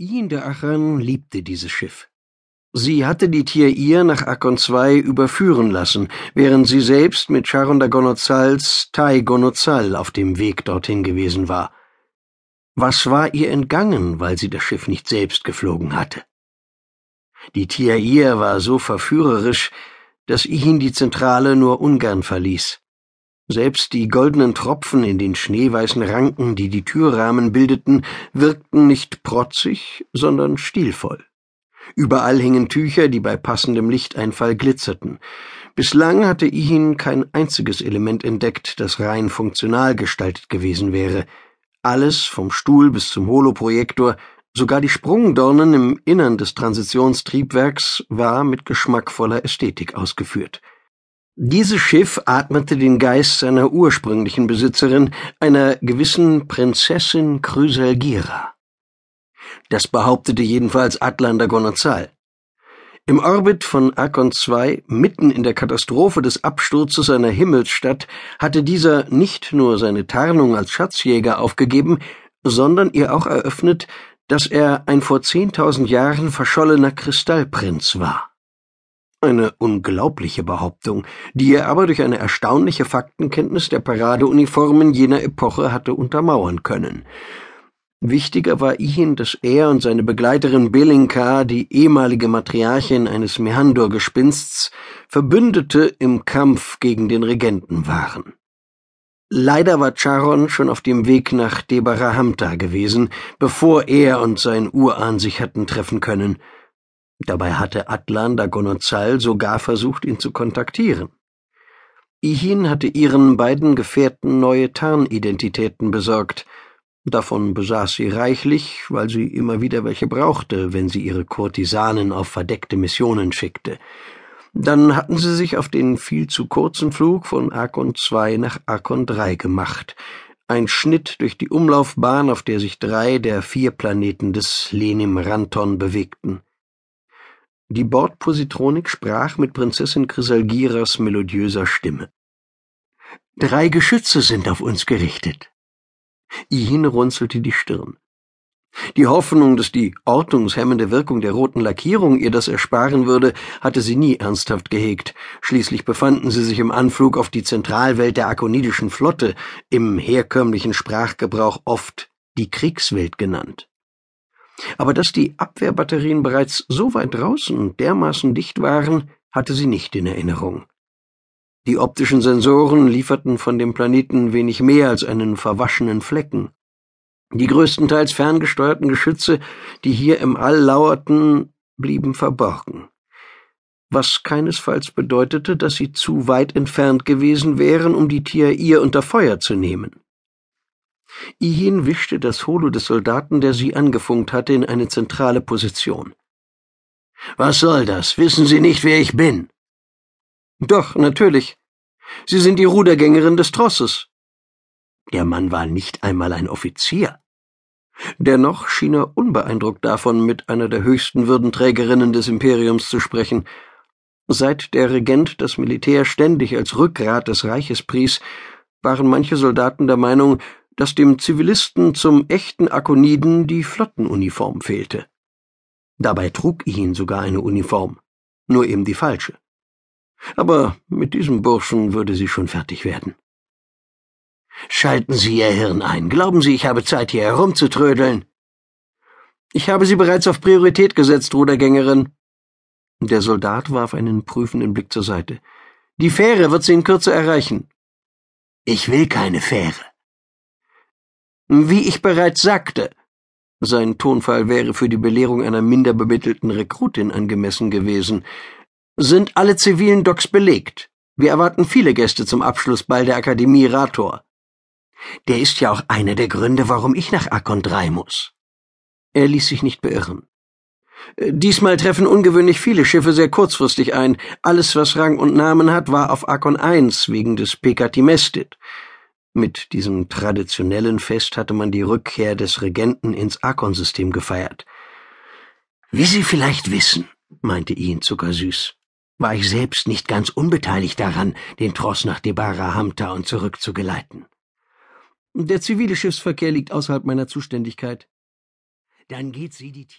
Ihin der Achan liebte dieses Schiff. Sie hatte die Tir-Ir nach Akon II überführen lassen, während sie selbst mit Charon Gonozals Tai Gonozal auf dem Weg dorthin gewesen war. Was war ihr entgangen, weil sie das Schiff nicht selbst geflogen hatte? Die Tir-Ir war so verführerisch, dass Ihin die Zentrale nur ungern verließ. Selbst die goldenen Tropfen in den schneeweißen Ranken, die die Türrahmen bildeten, wirkten nicht protzig, sondern stilvoll. Überall hingen Tücher, die bei passendem Lichteinfall glitzerten. Bislang hatte Ihin kein einziges Element entdeckt, das rein funktional gestaltet gewesen wäre. Alles, vom Stuhl bis zum Holoprojektor, sogar die Sprungdornen im Innern des Transitionstriebwerks, war mit geschmackvoller Ästhetik ausgeführt. Dieses Schiff atmete den Geist seiner ursprünglichen Besitzerin, einer gewissen Prinzessin Chrysalgira. Das behauptete jedenfalls Atlan Gonozal. Im Orbit von Akon II, mitten in der Katastrophe des Absturzes einer Himmelsstadt, hatte dieser nicht nur seine Tarnung als Schatzjäger aufgegeben, sondern ihr auch eröffnet, dass er ein vor zehntausend Jahren verschollener Kristallprinz war. Eine unglaubliche Behauptung, die er aber durch eine erstaunliche Faktenkenntnis der Paradeuniformen jener Epoche hatte untermauern können. Wichtiger war ihnen, dass er und seine Begleiterin Belinka, die ehemalige Matriarchin eines Mehandor-Gespinsts, Verbündete im Kampf gegen den Regenten waren. Leider war Charon schon auf dem Weg nach Debarahamta gewesen, bevor er und sein Urahn sich hatten treffen können – Dabei hatte Atlan Dagonozal sogar versucht, ihn zu kontaktieren. Ihin hatte ihren beiden Gefährten neue Tarnidentitäten besorgt. Davon besaß sie reichlich, weil sie immer wieder welche brauchte, wenn sie ihre Kurtisanen auf verdeckte Missionen schickte. Dann hatten sie sich auf den viel zu kurzen Flug von Arkon II nach Arkon III gemacht. Ein Schnitt durch die Umlaufbahn, auf der sich drei der vier Planeten des Lenim Ranton bewegten. Die Bordpositronik sprach mit Prinzessin Chrysalgiras melodiöser Stimme. Drei Geschütze sind auf uns gerichtet. Ihin runzelte die Stirn. Die Hoffnung, dass die ortungshemmende Wirkung der roten Lackierung ihr das ersparen würde, hatte sie nie ernsthaft gehegt. Schließlich befanden sie sich im Anflug auf die Zentralwelt der akonidischen Flotte, im herkömmlichen Sprachgebrauch oft die Kriegswelt genannt. Aber dass die Abwehrbatterien bereits so weit draußen und dermaßen dicht waren, hatte sie nicht in Erinnerung. Die optischen Sensoren lieferten von dem Planeten wenig mehr als einen verwaschenen Flecken. Die größtenteils ferngesteuerten Geschütze, die hier im All lauerten, blieben verborgen. Was keinesfalls bedeutete, dass sie zu weit entfernt gewesen wären, um die Tiair unter Feuer zu nehmen. Ihin wischte das Holo des Soldaten, der sie angefunkt hatte, in eine zentrale Position. Was soll das? Wissen Sie nicht, wer ich bin? Doch, natürlich. Sie sind die Rudergängerin des Trosses. Der Mann war nicht einmal ein Offizier. Dennoch schien er unbeeindruckt davon, mit einer der höchsten Würdenträgerinnen des Imperiums zu sprechen. Seit der Regent das Militär ständig als Rückgrat des Reiches pries, waren manche Soldaten der Meinung, dass dem Zivilisten zum echten Akoniden die Flottenuniform fehlte. Dabei trug ihn sogar eine Uniform, nur eben die falsche. Aber mit diesem Burschen würde sie schon fertig werden. Schalten Sie Ihr Hirn ein. Glauben Sie, ich habe Zeit, hier herumzutrödeln? Ich habe Sie bereits auf Priorität gesetzt, Rudergängerin. Der Soldat warf einen prüfenden Blick zur Seite. Die Fähre wird Sie in Kürze erreichen. Ich will keine Fähre. Wie ich bereits sagte, sein Tonfall wäre für die Belehrung einer minder bemittelten Rekrutin angemessen gewesen, sind alle zivilen Docks belegt. Wir erwarten viele Gäste zum Abschlussball der Akademie Rator. Der ist ja auch einer der Gründe, warum ich nach Akon 3 muss. Er ließ sich nicht beirren. Diesmal treffen ungewöhnlich viele Schiffe sehr kurzfristig ein. Alles, was Rang und Namen hat, war auf Akon 1 wegen des Pekatimestit. Mit diesem traditionellen Fest hatte man die Rückkehr des Regenten ins Arkonsystem gefeiert. Wie Sie vielleicht wissen, meinte Ian zuckersüß, war ich selbst nicht ganz unbeteiligt daran, den Tross nach Debara Hamta und zurückzugeleiten. Der zivile Schiffsverkehr liegt außerhalb meiner Zuständigkeit. Dann geht sie die Tiere